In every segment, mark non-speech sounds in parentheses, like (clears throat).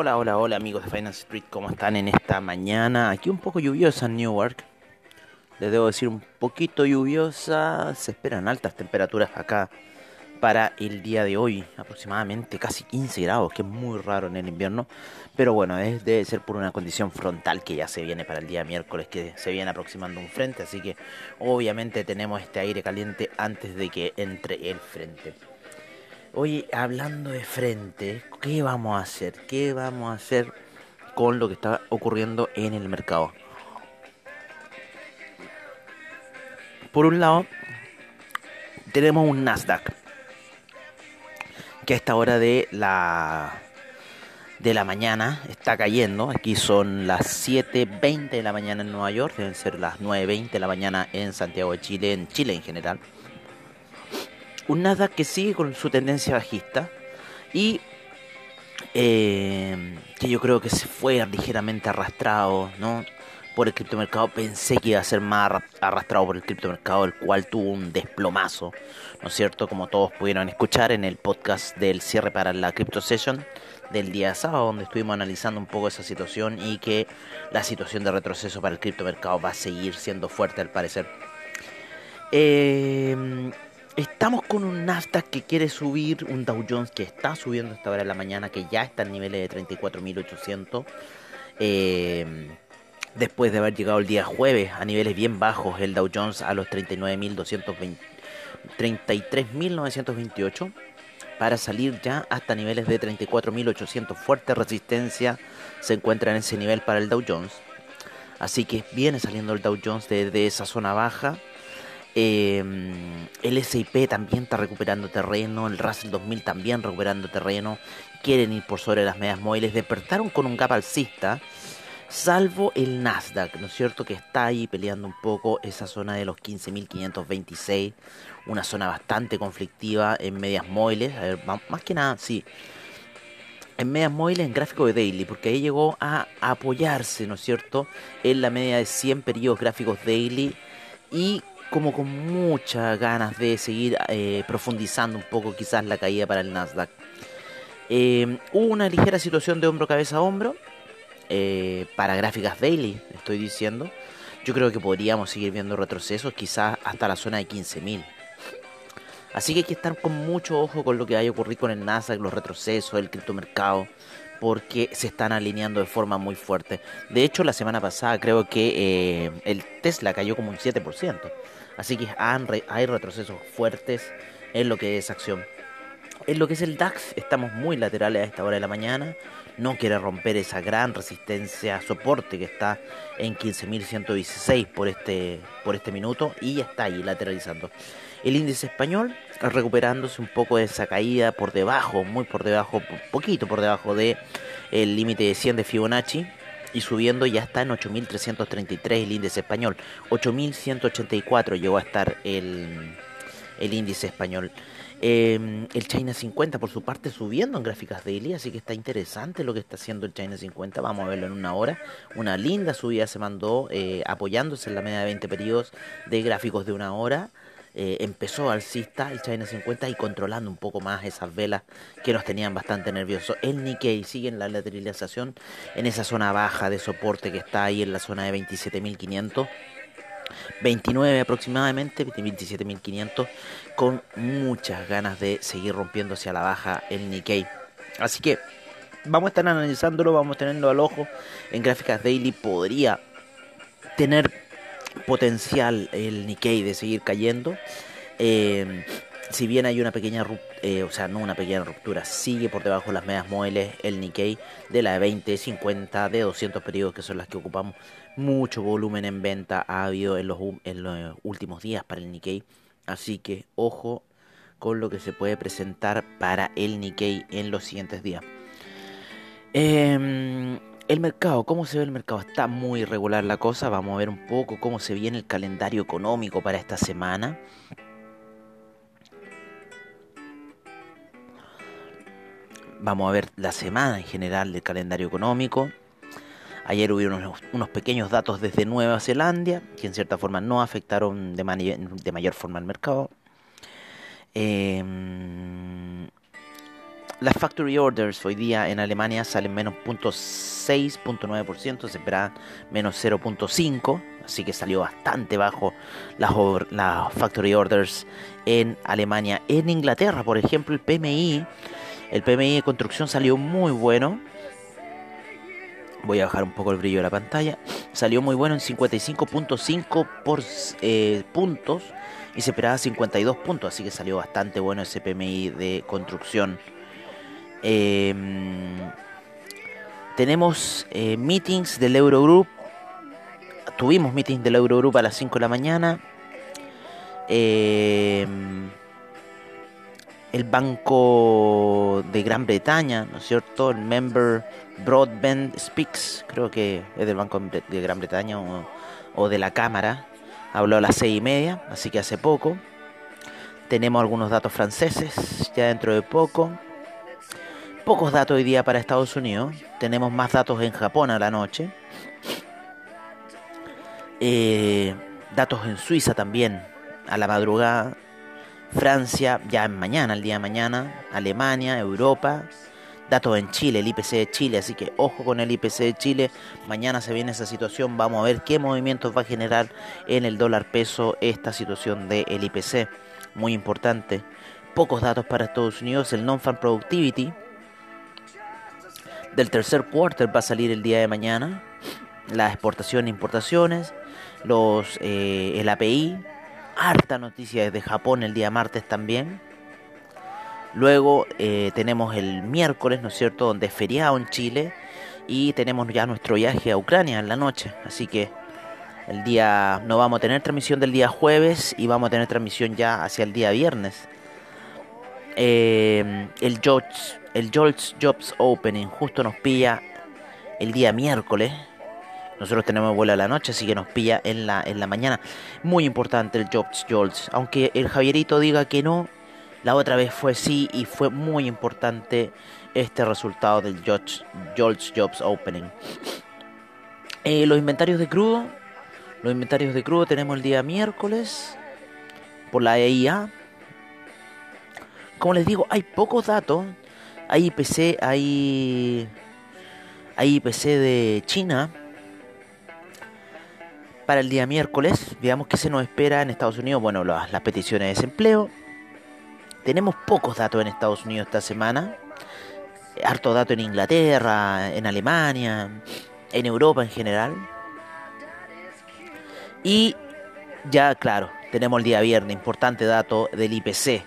Hola, hola, hola amigos de Finance Street, ¿cómo están en esta mañana? Aquí un poco lluviosa en Newark. Les debo decir un poquito lluviosa. Se esperan altas temperaturas acá para el día de hoy. Aproximadamente casi 15 grados, que es muy raro en el invierno. Pero bueno, es, debe ser por una condición frontal que ya se viene para el día miércoles, que se viene aproximando un frente. Así que obviamente tenemos este aire caliente antes de que entre el frente. Oye, hablando de frente, ¿qué vamos a hacer? ¿Qué vamos a hacer con lo que está ocurriendo en el mercado? Por un lado, tenemos un Nasdaq que a esta hora de la de la mañana está cayendo. Aquí son las 7.20 de la mañana en Nueva York, deben ser las 9.20 de la mañana en Santiago de Chile, en Chile en general un Nasdaq que sigue con su tendencia bajista y eh, que yo creo que se fue ligeramente arrastrado ¿no? por el criptomercado. Pensé que iba a ser más arrastrado por el criptomercado, el cual tuvo un desplomazo, ¿no es cierto? Como todos pudieron escuchar en el podcast del cierre para la Crypto Session del día sábado, donde estuvimos analizando un poco esa situación y que la situación de retroceso para el criptomercado va a seguir siendo fuerte al parecer. Eh, Estamos con un Nasdaq que quiere subir, un Dow Jones que está subiendo esta hora de la mañana, que ya está en niveles de 34.800. Eh, después de haber llegado el día jueves a niveles bien bajos, el Dow Jones a los 33.928 para salir ya hasta niveles de 34.800. Fuerte resistencia se encuentra en ese nivel para el Dow Jones. Así que viene saliendo el Dow Jones desde esa zona baja Em, el SIP también está recuperando terreno, el Russell 2000 también recuperando terreno, quieren ir por sobre las medias móviles, despertaron con un gap alcista, salvo el Nasdaq, ¿no es cierto? Que está ahí peleando un poco esa zona de los 15.526, una zona bastante conflictiva en medias móviles, a ver, más que nada, sí, en medias móviles en gráfico de daily, porque ahí llegó a apoyarse, ¿no es cierto?, en la media de 100 periodos gráficos daily y como con muchas ganas de seguir eh, profundizando un poco quizás la caída para el Nasdaq. Eh, hubo una ligera situación de hombro cabeza a hombro eh, para gráficas daily, estoy diciendo. Yo creo que podríamos seguir viendo retrocesos quizás hasta la zona de 15.000. Así que hay que estar con mucho ojo con lo que vaya a ocurrir con el Nasdaq, los retrocesos, el criptomercado, porque se están alineando de forma muy fuerte. De hecho, la semana pasada creo que el Tesla cayó como un 7%. Así que hay retrocesos fuertes en lo que es acción. En lo que es el DAX, estamos muy laterales a esta hora de la mañana. No quiere romper esa gran resistencia, soporte que está en 15.116 por este, por este minuto y está ahí lateralizando. El índice español recuperándose un poco de esa caída por debajo, muy por debajo, poquito por debajo de el límite de 100 de Fibonacci y subiendo ya está en 8.333 el índice español. 8.184 llegó a estar el, el índice español. Em, el China 50 por su parte subiendo en gráficas daily, así que está interesante lo que está haciendo el China 50, vamos a verlo en una hora. Una linda subida se mandó eh, apoyándose en la media de 20 periodos de gráficos de una hora. Eh, empezó alcista el China 50 y controlando un poco más esas velas que nos tenían bastante nerviosos. El Nikkei sigue en la lateralización en esa zona baja de soporte que está ahí en la zona de 27.500. 29 aproximadamente, 27.500, con muchas ganas de seguir rompiendo hacia la baja el Nikkei. Así que vamos a estar analizándolo, vamos a tenerlo al ojo. En gráficas daily podría tener potencial el Nikkei de seguir cayendo. Eh, si bien hay una pequeña eh, o sea, no una pequeña ruptura, sigue por debajo de las medias móviles el Nikkei de la de 20, 50, de 200 periodos que son las que ocupamos. Mucho volumen en venta ha habido en los, en los últimos días para el Nikkei. Así que ojo con lo que se puede presentar para el Nikkei en los siguientes días. Eh, el mercado, ¿cómo se ve el mercado? Está muy irregular la cosa. Vamos a ver un poco cómo se viene el calendario económico para esta semana. Vamos a ver la semana en general del calendario económico. Ayer hubo unos, pequeños datos desde Nueva Zelanda que en cierta forma no afectaron de, mayor forma al mercado. Eh, Las factory orders hoy día en Alemania salen menos 0.6, se esperaban menos 0.5, así que salió bastante bajo las, factory orders en Alemania. En Inglaterra, por ejemplo, el PMI, el PMI de construcción salió muy bueno. Voy a bajar un poco el brillo de la pantalla. Salió muy bueno en 55.5 por eh, puntos y se esperaba 52 puntos, así que salió bastante bueno ese PMI de construcción Em, tenemos eh, meetings del Eurogroup. Tuvimos meetings del Eurogroup a las 5 de la mañana. Em, el Banco de Gran Bretaña, ¿no es cierto? El Member Broadband Speaks, creo que es del Banco de Gran Bretaña o, o de la Cámara. Habló a las 6 y media, así que hace poco. Tenemos algunos datos franceses ya dentro de poco pocos datos hoy día para Estados Unidos. Tenemos más datos en Japón a la noche. Eh, datos en Suiza también a la madrugada. Francia ya en mañana, el día de mañana. Alemania, Europa. Datos en Chile, el IPC de Chile. Así que ojo con el IPC de Chile. Mañana se viene esa situación. Vamos a ver qué movimientos va a generar en el dólar peso esta situación del IPC. Muy importante. Pocos datos para Estados Unidos. El Non-Farm Productivity del tercer quarter va a salir el día de mañana. Las exportaciones e importaciones, los, eh, el API, harta noticia desde Japón el día martes también. Luego eh, tenemos el miércoles, ¿no es cierto?, donde es feriado en Chile y tenemos ya nuestro viaje a Ucrania en la noche. Así que el día no vamos a tener transmisión del día jueves y vamos a tener transmisión ya hacia el día viernes. Eh, el George el Jolts Jobs Opening justo nos pilla el día miércoles. Nosotros tenemos vuelo a la noche, así que nos pilla en la, en la mañana. Muy importante el Jobs Jolts. Aunque el Javierito diga que no, la otra vez fue sí y fue muy importante este resultado del Jolts, Jobs Opening. Eh, los inventarios de crudo. Los inventarios de crudo tenemos el día miércoles por la EIA. Como les digo, hay pocos datos. Hay IPC, hay, hay IPC de China para el día miércoles. Veamos qué se nos espera en Estados Unidos. Bueno, las, las peticiones de desempleo. Tenemos pocos datos en Estados Unidos esta semana. Harto dato en Inglaterra, en Alemania, en Europa en general. Y ya, claro, tenemos el día viernes, importante dato del IPC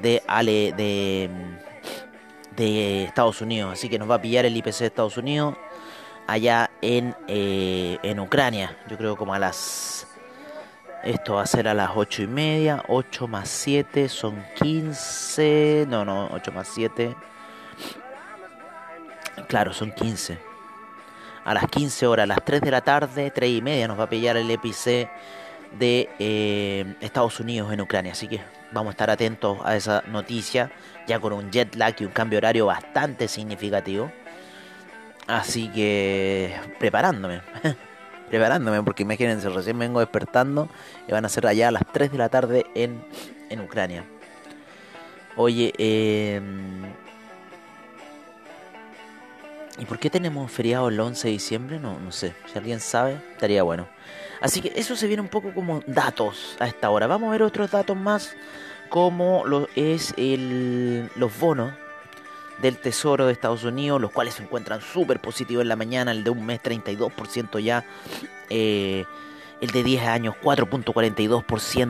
de, Ale, de de Estados Unidos. Así que nos va a pillar el IPC de Estados Unidos allá en, eh, en Ucrania. Yo creo como a las... Esto va a ser a las 8 y media. 8 más 7 son 15. No, no, 8 más 7. Claro, son 15. A las 15 horas, a las 3 de la tarde, 3 y media, nos va a pillar el IPC de eh, Estados Unidos en Ucrania. Así que vamos a estar atentos a esa noticia, ya con un jet lag y un cambio horario bastante significativo. Así que preparándome, (laughs) preparándome, porque imagínense, recién vengo despertando y van a ser allá a las 3 de la tarde en, en Ucrania. Oye, eh, ¿y por qué tenemos feriado el 11 de diciembre? No, no sé, si alguien sabe, estaría bueno. Así que eso se viene un poco como datos a esta hora. Vamos a ver otros datos más, como lo es el, los bonos del Tesoro de Estados Unidos, los cuales se encuentran súper positivos en la mañana, el de un mes 32% ya. Eh, el de 10 años 4.42%,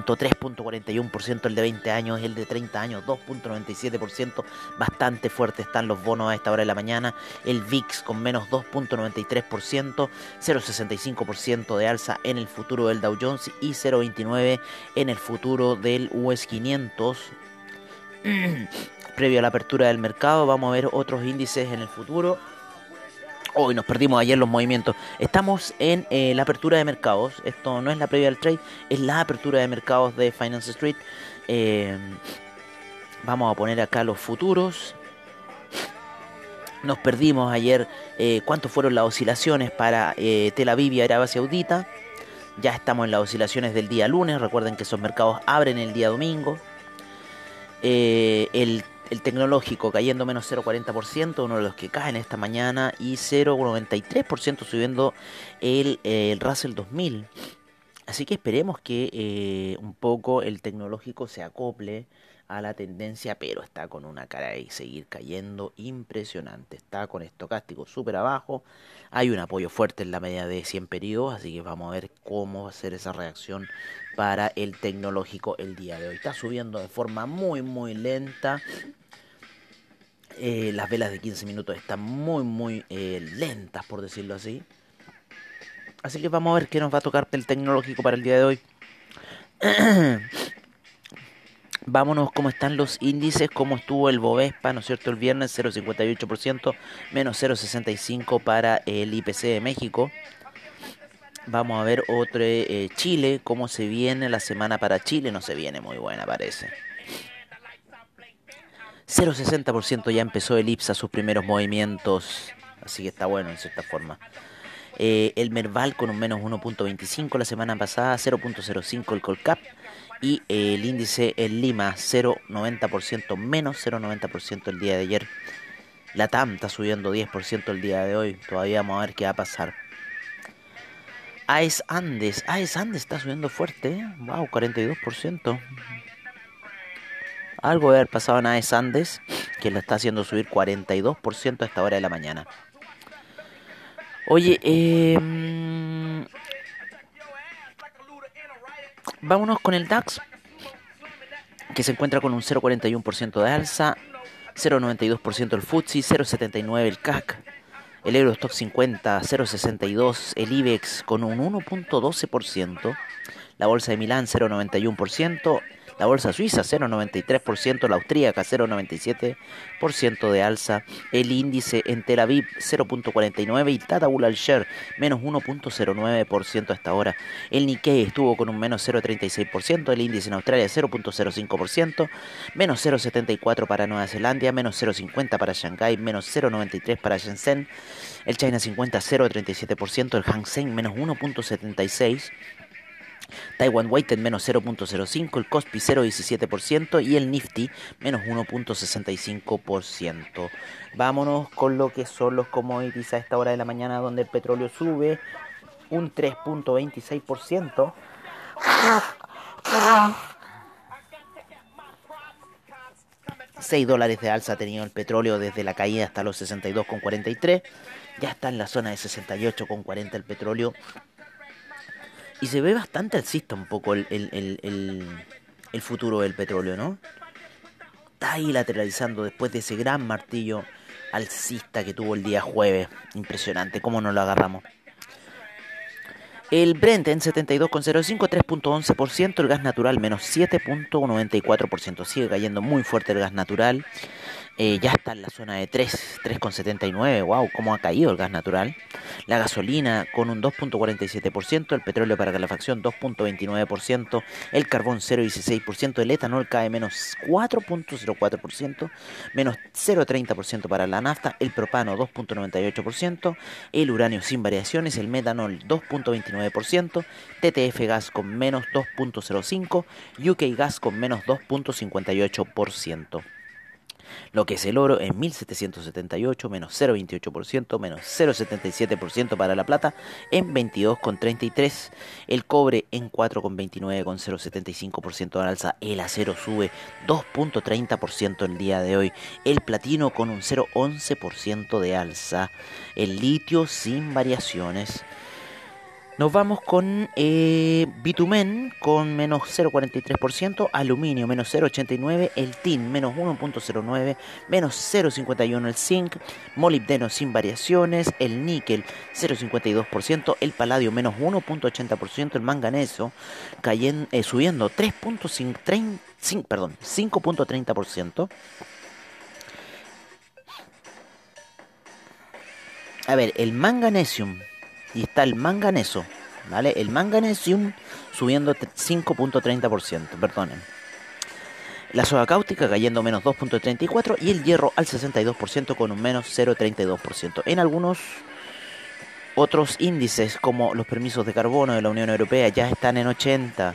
3.41% el de 20 años, el de 30 años 2.97%, bastante fuerte están los bonos a esta hora de la mañana, el VIX con menos 2.93%, 0.65% de alza en el futuro del Dow Jones y 0.29 en el futuro del US 500. (clears throat) Previo a la apertura del mercado vamos a ver otros índices en el futuro. Hoy nos perdimos ayer los movimientos. Estamos en eh, la apertura de mercados. Esto no es la previa del trade, es la apertura de mercados de Finance Street. Eh, vamos a poner acá los futuros. Nos perdimos ayer eh, cuánto fueron las oscilaciones para Tel Aviv y Arabia Saudita. Ya estamos en las oscilaciones del día lunes. Recuerden que esos mercados abren el día domingo. el el tecnológico cayendo menos 0,40%, uno de los que caen esta mañana, y 0,93% subiendo el, el Russell 2000. Así que esperemos que eh, un poco el tecnológico se acople a la tendencia, pero está con una cara de seguir cayendo impresionante. Está con estocástico súper abajo. Hay un apoyo fuerte en la media de 100 periodos, así que vamos a ver cómo va a ser esa reacción para el tecnológico el día de hoy. Está subiendo de forma muy, muy lenta. Eh, las velas de 15 minutos están muy, muy eh, lentas, por decirlo así. Así que vamos a ver qué nos va a tocar el tecnológico para el día de hoy. (clears throat) Vámonos cómo están los índices, cómo estuvo el Bovespa, ¿no es cierto? El viernes 0,58%, menos 0,65% para el IPC de México. Vamos a ver otro eh, Chile, cómo se viene la semana para Chile. No se viene muy buena, parece. 0,60% ya empezó el IPSA sus primeros movimientos. Así que está bueno en cierta forma. Eh, el Merval con un menos 1.25 la semana pasada, 0.05 el Colcap y eh, el índice en Lima 0.90% menos 0.90% el día de ayer. La TAM está subiendo 10% el día de hoy, todavía vamos a ver qué va a pasar. AES Andes, AES Andes está subiendo fuerte, ¿eh? wow, 42%. Algo debe haber pasado en AES Andes que lo está haciendo subir 42% a esta hora de la mañana. Oye, eh, vámonos con el DAX, que se encuentra con un 0,41% de alza, 0,92% el FTSE, 0,79% el CAC, el Eurostock 50, 0,62%, el IBEX con un 1,12%, la Bolsa de Milán 0,91%, la bolsa suiza 0,93%, la austríaca 0,97% de alza, el índice en Tel Aviv 0,49% y Tata al Share menos 1,09% hasta ahora. El Nikkei estuvo con un menos 0,36%, el índice en Australia 0,05%, menos 0,74% para Nueva Zelanda, menos 0,50% para Shanghai, menos 0,93% para Shenzhen, el China 50 0,37%, el Hang Seng menos 1,76%, Taiwan Weighted menos 0.05, el Kospi 0.17% y el Nifty menos 1.65%. Vámonos con lo que son los commodities a esta hora de la mañana donde el petróleo sube un 3.26%. 6 dólares de alza ha tenido el petróleo desde la caída hasta los 62,43. Ya está en la zona de 68,40 el petróleo y se ve bastante alcista un poco el, el, futuro del petróleo, ¿no? Está ahí lateralizando después de ese gran martillo alcista que tuvo el día jueves. Impresionante, cómo no lo agarramos. El Brent en 72,05, 3.11%, el gas natural menos 7.94%. Sigue cayendo muy fuerte el gas natural. Eh, ya está en la zona de 3, 3,79, wow, cómo ha caído el gas natural. La gasolina con un 2,47%, el petróleo para calefacción 2,29%, el carbón 0,16%, el etanol cae menos 4,04%, menos 0,30% para la nafta, el propano 2,98%, el uranio sin variaciones, el metanol 2,29%, TTF gas con menos 2,05%, UK gas con menos 2,58%. Lo que es el oro en 1778, menos 0,28%, menos 0,77% para la plata en 22,33%. El cobre en 4,29 con 0,75% de alza. El acero sube 2,30% el día de hoy. El platino con un 0,11% de alza. El litio sin variaciones. Nos vamos con eh, bitumen con menos 0,43%, aluminio menos 0,89%, el tin menos 1,09%, menos 0,51% el zinc, molibdeno sin variaciones, el níquel 0,52%, el paladio menos 1,80%, el manganeso cayendo, eh, subiendo 3,5%, perdón, 5,30%. A ver, el manganesium y está el manganeso, ¿vale? El manganesium subiendo 5.30%, perdonen. La soda cáustica cayendo menos 2.34% y el hierro al 62% con un menos 0.32%. En algunos otros índices como los permisos de carbono de la Unión Europea ya están en 80.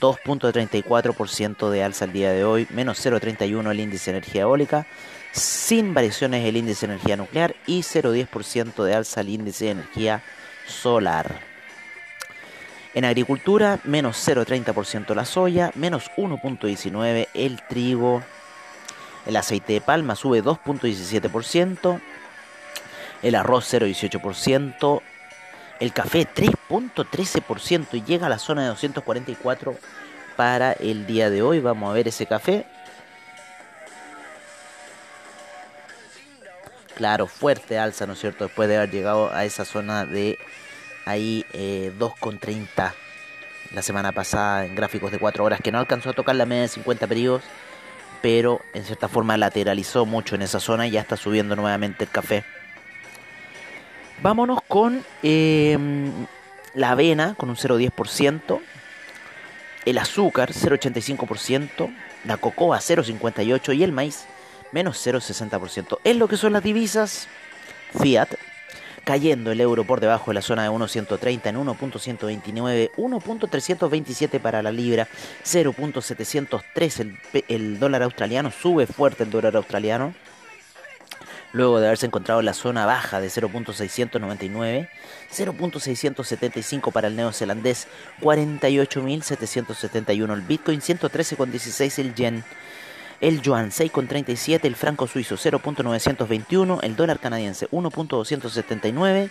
2.34% de alza el día de hoy, menos 0.31 el índice de energía eólica, sin variaciones el índice de energía nuclear y 0.10% de alza el índice de energía solar. En agricultura, menos 0,30% la soya, menos 1,19% el trigo. El aceite de palma sube 2,17%. El arroz 0,18%. El café 3,13% y llega a la zona de 244 para el día de hoy. Vamos a ver ese café. Claro, fuerte alza, ¿no es cierto? Después de haber llegado a esa zona de ahí eh, 2,30 la semana pasada en gráficos de 4 horas, que no alcanzó a tocar la media de 50 periodos, pero en cierta forma lateralizó mucho en esa zona y ya está subiendo nuevamente el café. Vámonos con em, la avena con un 0,10%, el azúcar 0,85%, la cocoa 0,58% y el maíz menos 0,60%. En lo que son las divisas, Fiat cayendo el euro por debajo de la zona de 1.130 en 1.129, 1.327 para la libra, 0.703 el, el dólar australiano, sube fuerte el dólar australiano luego de haberse encontrado en la zona baja de 0.699, 0.675 para el neozelandés, 48.771 el Bitcoin, 113.16 el yen, el yuan 6,37, el franco suizo 0.921, el dólar canadiense 1.279,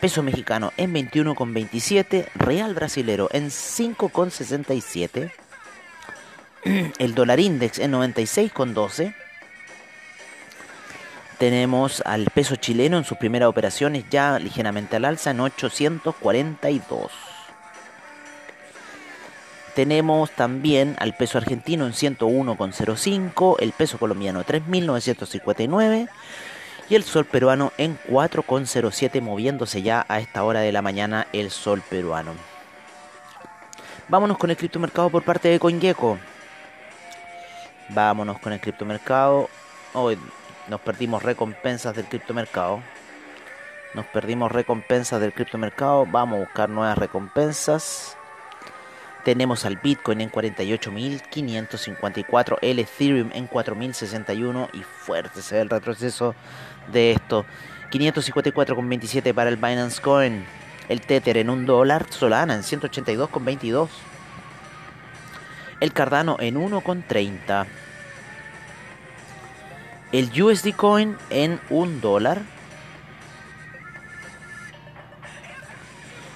peso mexicano en 21,27, real brasilero en 5,67, (clears throat) el dólar index en 96,12. Tenemos al peso chileno en sus primeras operaciones ya ligeramente al alza en 842. Tenemos también al peso argentino en 101,05, el peso colombiano 3.959 y el sol peruano en 4,07 moviéndose ya a esta hora de la mañana el sol peruano. Vámonos con el criptomercado por parte de CoinGecko. Vámonos con el criptomercado. Hoy nos perdimos recompensas del criptomercado. Nos perdimos recompensas del criptomercado. Vamos a buscar nuevas recompensas. Tenemos al Bitcoin en 48.554, el Ethereum en 4.061 y fuerte se ve el retroceso de esto. 554,27 para el Binance Coin. El Tether en 1 dólar. Solana en 182,22. El Cardano en 1,30. El USD Coin en 1 dólar.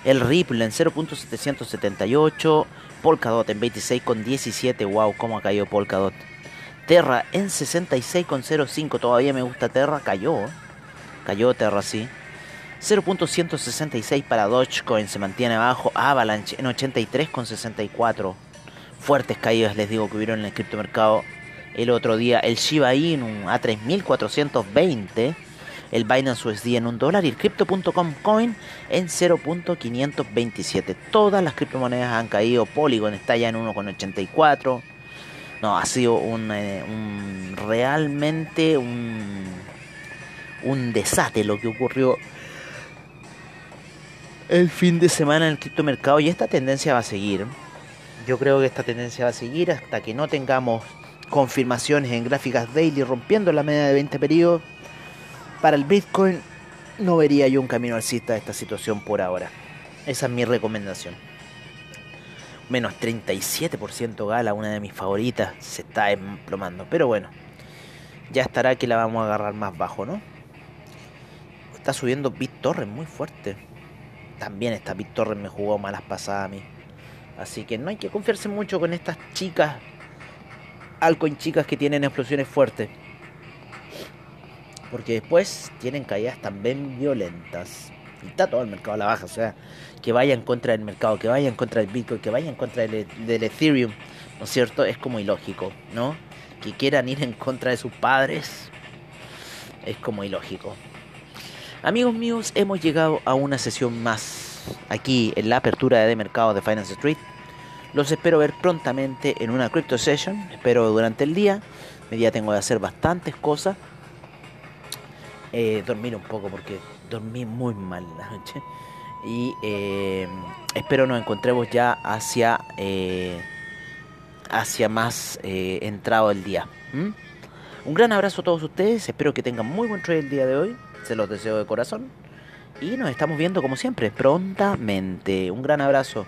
El Ripple en 0.778. Polkadot en 26,17. Wow, cómo ha caído Polkadot. Terra en 66,05. Todavía me gusta Terra. Cayó. Cayó Terra, sí. 0.166 para Dogecoin. Se mantiene abajo. Avalanche en 83,64. Fuertes caídas, les digo, que hubieron en el criptomercado el otro día. El Shiba Inu a 3.420 el Binance USD en un dólar y el Crypto.com Coin en 0.527. Todas las criptomonedas han caído. Polygon está ya en 1.84. No, ha sido un, eh, realmente un, un desate lo que ocurrió el fin de semana en el criptomercado y esta tendencia va a seguir. Yo creo que esta tendencia va a seguir hasta que no tengamos confirmaciones en gráficas daily rompiendo la media de 20 periodos para el Bitcoin no vería yo un camino alcista de esta situación por ahora. Esa es mi recomendación. Menos 37% gala, una de mis favoritas, se está emplomando. Pero bueno, ya estará que la vamos a agarrar más bajo, ¿no? Está subiendo BitTorrent muy fuerte. También esta BitTorrent me jugó malas pasadas a mí. Así que no hay que confiarse mucho con estas chicas, altcoin chicas que tienen explosiones fuertes porque después tienen caídas también violentas. Y está todo el mercado a la baja, o sea, que vaya en contra del mercado, que vaya en contra del Bitcoin, que vaya en contra del, Ethereum, ¿no es cierto? Es como ilógico, ¿no? Que quieran ir en contra de sus padres, es como ilógico. Amigos míos, hemos llegado a una sesión más aquí en la apertura de mercado de Finance Street. Los espero ver prontamente en una crypto session, espero durante el día. Mi día tengo que hacer bastantes cosas eh, dormir un poco porque dormí muy mal la noche. Y eh, espero nos encontremos ya hacia eh, hacia más eh, entrado el día. Un gran abrazo a todos ustedes, espero que tengan muy buen trade el día de hoy, se los deseo de corazón y nos estamos viendo como siempre prontamente. Un gran abrazo.